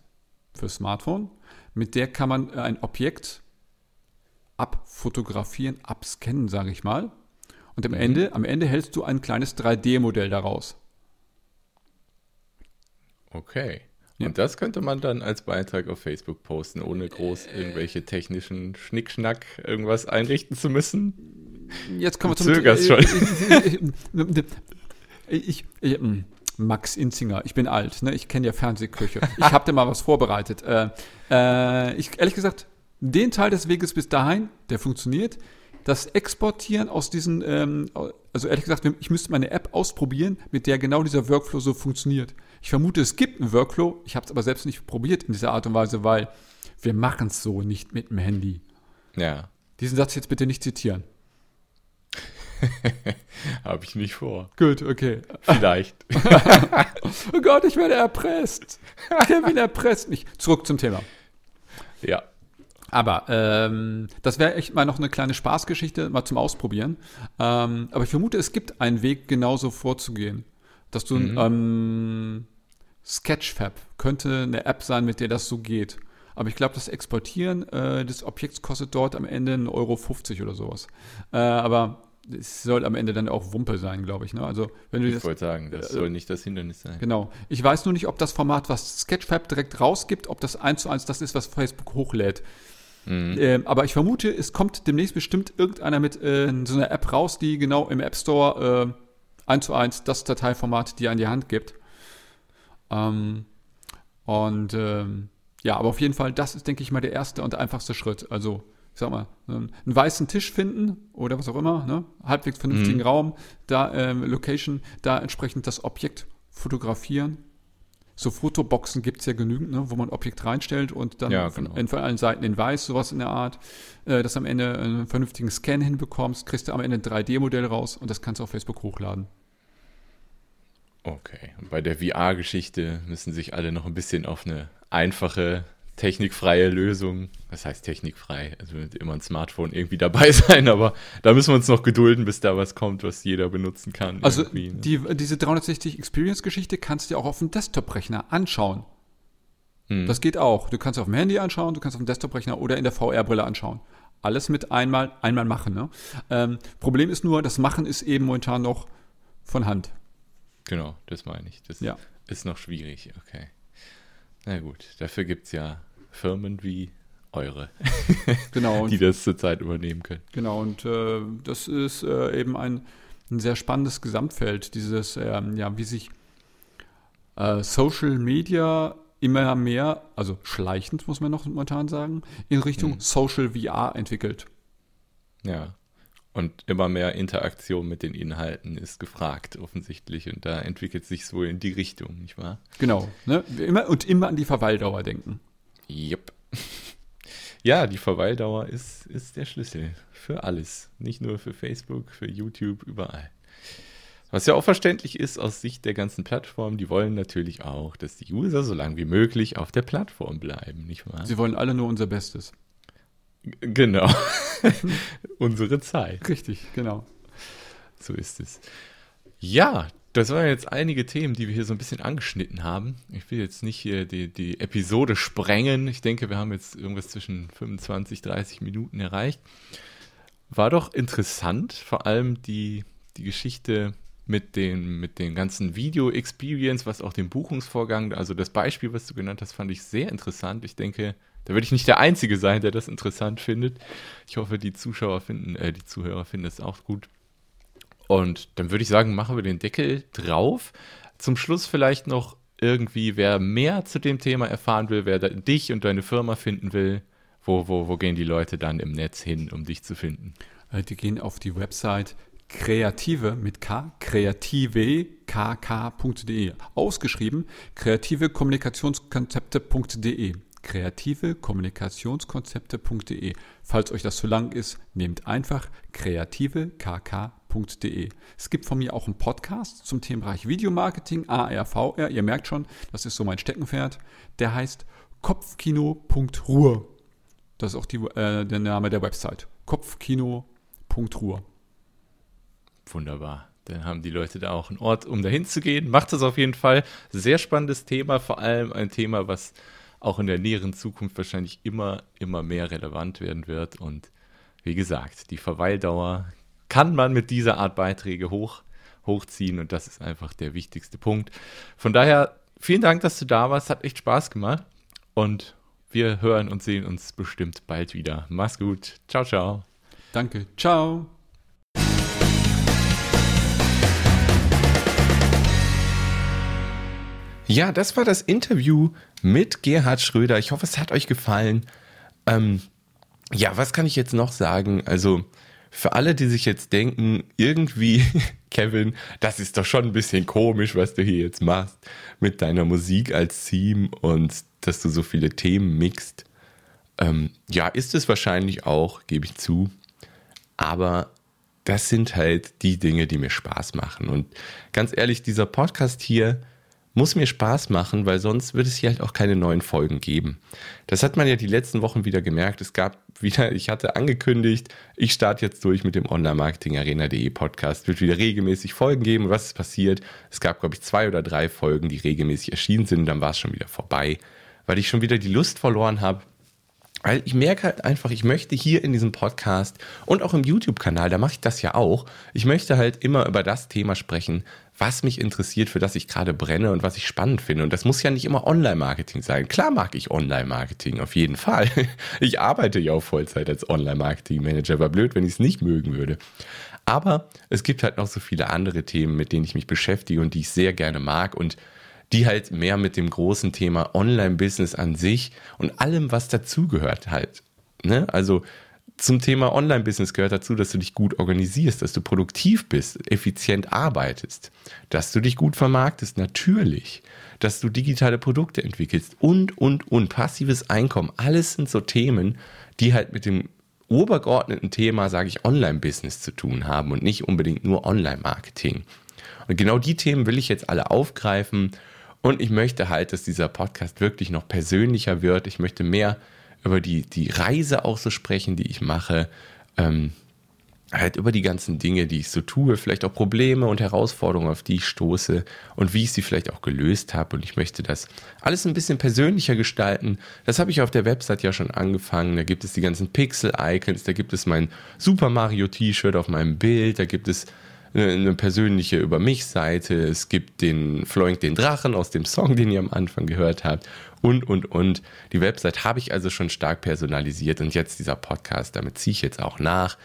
für Smartphone, mit der kann man ein Objekt abfotografieren, abscannen, sage ich mal. Und am Ende, am Ende hältst du ein kleines 3D-Modell daraus. Okay. Ja. Und das könnte man dann als Beitrag auf Facebook posten, ohne groß irgendwelche technischen Schnickschnack irgendwas einrichten zu müssen. Jetzt kommen wir zum zögerst schon. [laughs] Ich, ich, Max Inzinger, ich bin alt, ne? ich kenne ja Fernsehköche. Ich habe dir mal was vorbereitet. Äh, äh, ich, ehrlich gesagt, den Teil des Weges bis dahin, der funktioniert. Das Exportieren aus diesen, ähm, also ehrlich gesagt, ich müsste meine App ausprobieren, mit der genau dieser Workflow so funktioniert. Ich vermute, es gibt einen Workflow, ich habe es aber selbst nicht probiert in dieser Art und Weise, weil wir machen es so nicht mit dem Handy. Ja, Diesen Satz jetzt bitte nicht zitieren. [laughs] habe ich nicht vor. Gut, okay. Vielleicht. [laughs] Oh Gott, ich werde erpresst. Kevin erpresst mich. Zurück zum Thema. ja. Aber ähm, das wäre echt mal noch eine kleine Spaßgeschichte, mal zum Ausprobieren. Ähm, aber ich vermute, es gibt einen Weg, genauso vorzugehen. Dass du ein ähm, Sketchfab könnte eine App sein, mit der das so geht. Aber ich glaube, das Exportieren äh, des Objekts kostet dort am Ende 1,50 Euro oder sowas. Äh, aber es soll am Ende dann auch Wumpe sein, glaube ich. Ne? Also wenn du Ich wollte sagen, das äh, soll nicht das Hindernis sein. Genau. Ich weiß nur nicht, ob das Format, was Sketchfab direkt rausgibt, ob das eins zu eins das ist, was Facebook hochlädt. Ähm, aber ich vermute, es kommt demnächst bestimmt irgendeiner mit äh, so einer App raus, die genau im App Store äh, eins zu eins das Dateiformat dir an die Hand gibt. Ähm, und ähm, ja, aber auf jeden Fall, das ist, denke ich mal, der erste und einfachste Schritt. Also, ich sag mal, einen, einen weißen Tisch finden oder was auch immer, ne? halbwegs vernünftigen Raum, da ähm, Location, da entsprechend das Objekt fotografieren. So Fotoboxen gibt es ja genügend, ne, wo man Objekt reinstellt und dann Ja, von, genau. in- von allen Seiten in weiß, sowas in der Art, äh, dass am Ende einen vernünftigen Scan hinbekommst, kriegst du am Ende ein 3D-Modell raus und das kannst du auf Facebook hochladen. Okay. Und bei der VR-Geschichte müssen sich alle noch ein bisschen auf eine einfache, technikfreie Lösung, das heißt technikfrei, also wird immer ein Smartphone irgendwie dabei [laughs] sein, aber da müssen wir uns noch gedulden, bis da was kommt, was jeder benutzen kann. Also ne? die, diese 360 Experience-Geschichte kannst du dir auch auf dem Desktop-Rechner anschauen. Hm. Das geht auch. Du kannst auf dem Handy anschauen, du kannst auf dem Desktop-Rechner oder in der VR-Brille anschauen. Alles mit einmal, einmal machen. Ne? Ähm, Problem ist nur, das Machen ist eben momentan noch von Hand. Genau, das meine ich. Das Ja. ist noch schwierig, okay. Na gut, dafür gibt es ja Firmen wie eure, [laughs] Genau. [laughs] Die das zurzeit übernehmen können. Genau, und äh, das ist äh, eben ein, ein sehr spannendes Gesamtfeld, dieses, ähm, ja, wie sich äh, Social Media immer mehr, also schleichend muss man noch momentan sagen, in Richtung Social VR entwickelt. Ja. Und immer mehr Interaktion mit den Inhalten ist gefragt, offensichtlich. Und da entwickelt sich so in die Richtung, nicht wahr? Genau, ne? Immer, und immer an die Verweildauer denken. Jupp. [laughs] Ja, die Verweildauer ist, ist der Schlüssel für alles. Nicht nur für Facebook, für YouTube, überall. Was ja auch verständlich ist aus Sicht der ganzen Plattformen, die wollen natürlich auch, dass die User so lange wie möglich auf der Plattform bleiben, nicht wahr? Sie wollen alle nur unser Bestes. G- Genau. [laughs] Unsere Zeit. Richtig, genau. So ist es. Ja, das waren jetzt einige Themen, die wir hier so ein bisschen angeschnitten haben. Ich will jetzt nicht hier die, die Episode sprengen. Ich denke, wir haben jetzt irgendwas zwischen 25, 30 Minuten erreicht. War doch interessant, vor allem die, die Geschichte mit den, mit den ganzen Video-Experience, was auch den Buchungsvorgang, also das Beispiel, was du genannt hast, fand ich sehr interessant. Ich denke, da werde ich nicht der Einzige sein, der das interessant findet. Ich hoffe, die Zuschauer finden, äh, die Zuhörer finden es auch gut. Und dann würde ich sagen, machen wir den Deckel drauf. Zum Schluss vielleicht noch irgendwie, wer mehr zu dem Thema erfahren will, wer dich und deine Firma finden will, wo, wo, wo gehen die Leute dann im Netz hin, um dich zu finden? Äh, Die gehen auf die Website kreative mit K, kreativekk.de. Ausgeschrieben kreative Kommunikationskonzepte.de. Kreative Kommunikationskonzepte.de. Falls euch das zu lang ist, nehmt einfach kreativekk.de. Es gibt von mir auch einen Podcast zum Themenbereich Videomarketing, ARVR. Ihr merkt schon, das ist so mein Steckenpferd. Der heißt kopfkino.ruhr. Das ist auch die, äh, der Name der Website. kopfkino.ruhr. Wunderbar. Dann haben die Leute da auch einen Ort, um dahin zu gehen. Macht es auf jeden Fall. Sehr spannendes Thema, vor allem ein Thema, was auch in der näheren Zukunft wahrscheinlich immer, immer mehr relevant werden wird. Und wie gesagt, die Verweildauer kann man mit dieser Art Beiträge hoch, hochziehen und das ist einfach der wichtigste Punkt. Von daher, vielen Dank, dass du da warst. Hat echt Spaß gemacht. Und wir hören und sehen uns bestimmt bald wieder. Mach's gut. Ciao, ciao. Danke. Ciao. Ja, das war das Interview mit Gerhard Schröder. Ich hoffe, es hat euch gefallen. Ähm, ja, was kann ich jetzt noch sagen? Also, für alle, die sich jetzt denken, irgendwie, [laughs] Kevin, das ist doch schon ein bisschen komisch, was du hier jetzt machst mit deiner Musik als Theme und dass du so viele Themen mixt. Ähm, ja, ist es wahrscheinlich auch, gebe ich zu. Aber das sind halt die Dinge, die mir Spaß machen. Und ganz ehrlich, dieser Podcast hier, muss mir Spaß machen, weil sonst wird es hier halt auch keine neuen Folgen geben. Das hat man ja die letzten Wochen wieder gemerkt. Es gab wieder, [laughs] ich hatte angekündigt, ich starte jetzt durch mit dem Online-Marketing-Arena.de Podcast. Wird wieder regelmäßig Folgen geben. Was ist passiert? Es gab, glaube ich, zwei oder drei Folgen, die regelmäßig erschienen sind. Dann war es schon wieder vorbei, weil ich schon wieder die Lust verloren habe, weil ich merke halt einfach, ich möchte hier in diesem Podcast und auch im YouTube-Kanal, da mache ich das ja auch, ich möchte halt immer über das Thema sprechen, was mich interessiert, für das ich gerade brenne und was ich spannend finde. Und das muss ja nicht immer Online-Marketing sein. Klar mag ich Online-Marketing, auf jeden Fall. [laughs] Ich arbeite ja auch Vollzeit als Online-Marketing-Manager. War blöd, wenn ich es nicht mögen würde. Aber es gibt halt noch so viele andere Themen, mit denen ich mich beschäftige und die ich sehr gerne mag und die halt mehr mit dem großen Thema Online-Business an sich und allem, was dazugehört halt. Ne? Also zum Thema Online-Business gehört dazu, dass du dich gut organisierst, dass du produktiv bist, effizient arbeitest, dass du dich gut vermarktest, natürlich, dass du digitale Produkte entwickelst und, und, und, passives Einkommen. Alles sind so Themen, die halt mit dem obergeordneten Thema, sage ich, Online-Business zu tun haben und nicht unbedingt nur Online-Marketing. Und genau die Themen will ich jetzt alle aufgreifen und ich möchte halt, dass dieser Podcast wirklich noch persönlicher wird. Ich möchte mehr über die, die Reise auch so sprechen, die ich mache. Ähm, halt über die ganzen Dinge, die ich so tue, vielleicht auch Probleme und Herausforderungen, auf die ich stoße und wie ich sie vielleicht auch gelöst habe. Und ich möchte das alles ein bisschen persönlicher gestalten. Das habe ich auf der Website ja schon angefangen. Da gibt es die ganzen Pixel-Icons, da gibt es mein Super Mario-T-Shirt auf meinem Bild, da gibt es eine persönliche Über mich-Seite, es gibt den Floink den Drachen aus dem Song, den ihr am Anfang gehört habt und, und, und. Die Website habe ich also schon stark personalisiert und jetzt dieser Podcast, damit ziehe ich jetzt auch nach.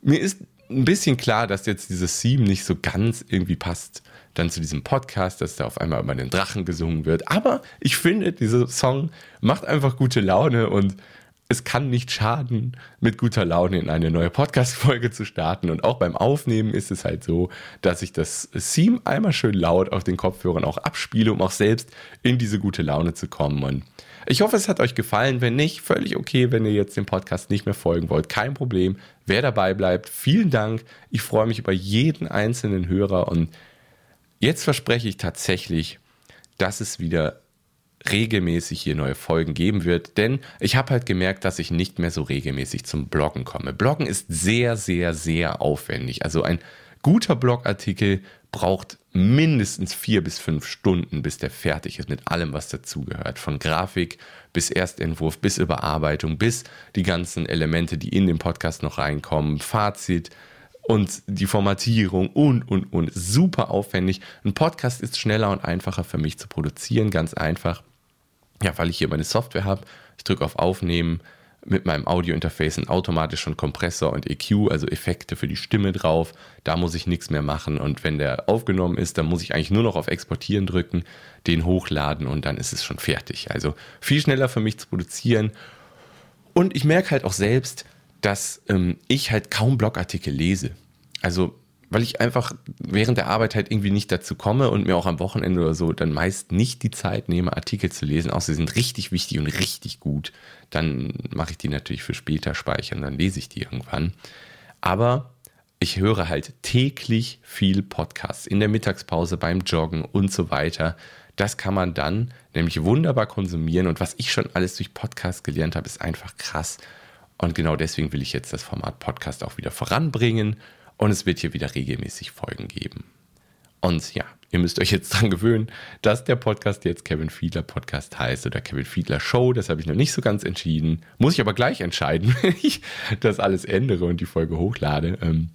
Mir ist ein bisschen klar, dass jetzt dieses Theme nicht so ganz irgendwie passt dann zu diesem Podcast, dass da auf einmal über den Drachen gesungen wird. Aber ich finde, dieser Song macht einfach gute Laune und es kann nicht schaden, mit guter Laune in eine neue Podcast-Folge zu starten. Und auch beim Aufnehmen ist es halt so, dass ich das Theme einmal schön laut auf den Kopfhörern auch abspiele, um auch selbst in diese gute Laune zu kommen. Und ich hoffe, es hat euch gefallen. Wenn nicht, völlig okay, wenn ihr jetzt dem Podcast nicht mehr folgen wollt. Kein Problem. Wer dabei bleibt, vielen Dank. Ich freue mich über jeden einzelnen Hörer. Und jetzt verspreche ich tatsächlich, dass es wieder regelmäßig hier neue Folgen geben wird, denn ich habe halt gemerkt, dass ich nicht mehr so regelmäßig zum Bloggen komme. Bloggen ist sehr, sehr, sehr aufwendig. Also ein guter Blogartikel braucht mindestens vier bis fünf Stunden, bis der fertig ist mit allem, was dazugehört. Von Grafik bis Erstentwurf, bis Überarbeitung, bis die ganzen Elemente, die in den Podcast noch reinkommen, Fazit, und die Formatierung und, und, und. Super aufwendig. Ein Podcast ist schneller und einfacher für mich zu produzieren, ganz einfach ja, weil ich hier meine Software habe, ich drücke auf Aufnehmen mit meinem Audio-Interface und automatisch schon Kompressor und EQ, also Effekte für die Stimme drauf. Da muss ich nichts mehr machen. Und wenn der aufgenommen ist, dann muss ich eigentlich nur noch auf Exportieren drücken, den hochladen und dann ist es schon fertig. Also viel schneller für mich zu produzieren. Und ich merke halt auch selbst, dass ähm, ich halt kaum Blogartikel lese. Also weil ich einfach während der Arbeit halt irgendwie nicht dazu komme und mir auch am Wochenende oder so dann meist nicht die Zeit nehme, Artikel zu lesen, außer sie sind richtig wichtig und richtig gut, dann mache ich die natürlich für später speichern, dann lese ich die irgendwann. Aber ich höre halt täglich viel Podcasts in der Mittagspause, beim Joggen und so weiter. Das kann man dann nämlich wunderbar konsumieren. Und was ich schon alles durch Podcast gelernt habe, ist einfach krass. Und genau deswegen will ich jetzt das Format Podcast auch wieder voranbringen. Und es wird hier wieder regelmäßig Folgen geben. Und ja, ihr müsst euch jetzt [laughs] dran gewöhnen, dass der Podcast jetzt Kevin Fiedler Podcast heißt oder Kevin Fiedler Show. Das habe ich noch nicht so ganz entschieden. Muss ich aber gleich entscheiden, [laughs] wenn ich das alles ändere und die Folge hochlade. Ähm,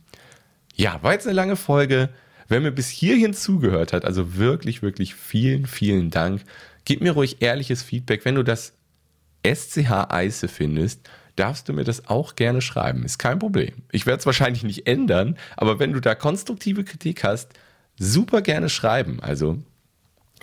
ja, war jetzt eine lange Folge. Wer mir bis hierhin zugehört hat, also wirklich, wirklich vielen, vielen Dank. Gib mir ruhig ehrliches Feedback. Wenn du das SCH Eise findest, darfst du mir das auch gerne schreiben. Ist kein Problem. Ich werde es wahrscheinlich nicht ändern, aber wenn du da konstruktive Kritik hast, super gerne schreiben. Also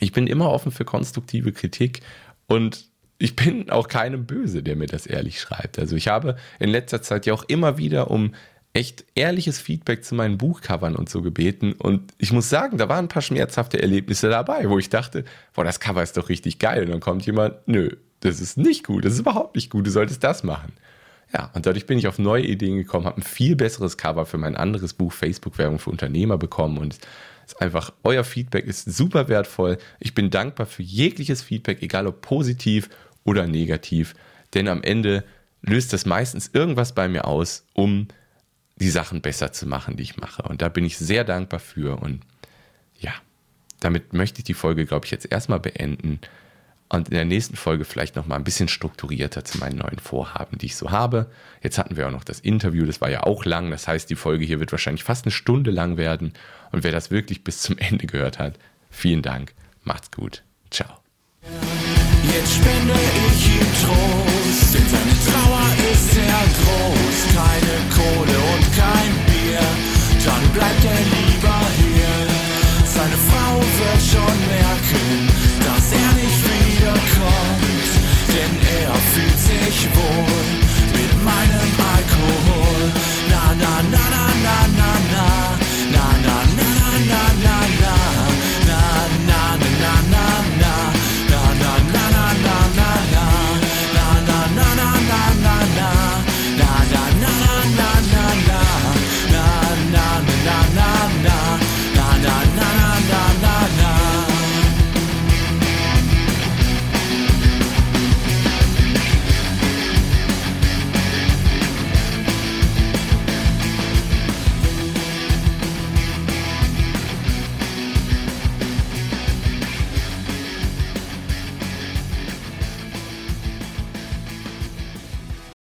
ich bin immer offen für konstruktive Kritik und ich bin auch keinem böse, der mir das ehrlich schreibt. Also ich habe in letzter Zeit ja auch immer wieder um echt ehrliches Feedback zu meinen Buchcovern und so gebeten. Und ich muss sagen, da waren ein paar schmerzhafte Erlebnisse dabei, wo ich dachte, boah, das Cover ist doch richtig geil. Und dann kommt jemand, nö, das ist nicht gut, das ist überhaupt nicht gut, du solltest das machen. Ja, und dadurch bin ich auf neue Ideen gekommen, habe ein viel besseres Cover für mein anderes Buch Facebook-Werbung für Unternehmer bekommen und es ist einfach, euer Feedback ist super wertvoll. Ich bin dankbar für jegliches Feedback, egal ob positiv oder negativ, denn am Ende löst das meistens irgendwas bei mir aus, um die Sachen besser zu machen, die ich mache. Und da bin ich sehr dankbar für. Und ja, damit möchte ich die Folge, glaube ich, jetzt erstmal beenden und in der nächsten Folge vielleicht noch mal ein bisschen strukturierter zu meinen neuen Vorhaben, die ich so habe. Jetzt hatten wir auch noch das Interview, das war ja auch lang. Das heißt, die Folge hier wird wahrscheinlich fast eine Stunde lang werden. Und wer das wirklich bis zum [laughs] Ende gehört hat, vielen Dank. Macht's gut. Ciao. Jetzt spende ich ihm Trost, denn seine Trauer ist sehr groß. Keine Kohle und kein Bier, dann bleibt er lieber hier. Seine Frau wird schon mehr. je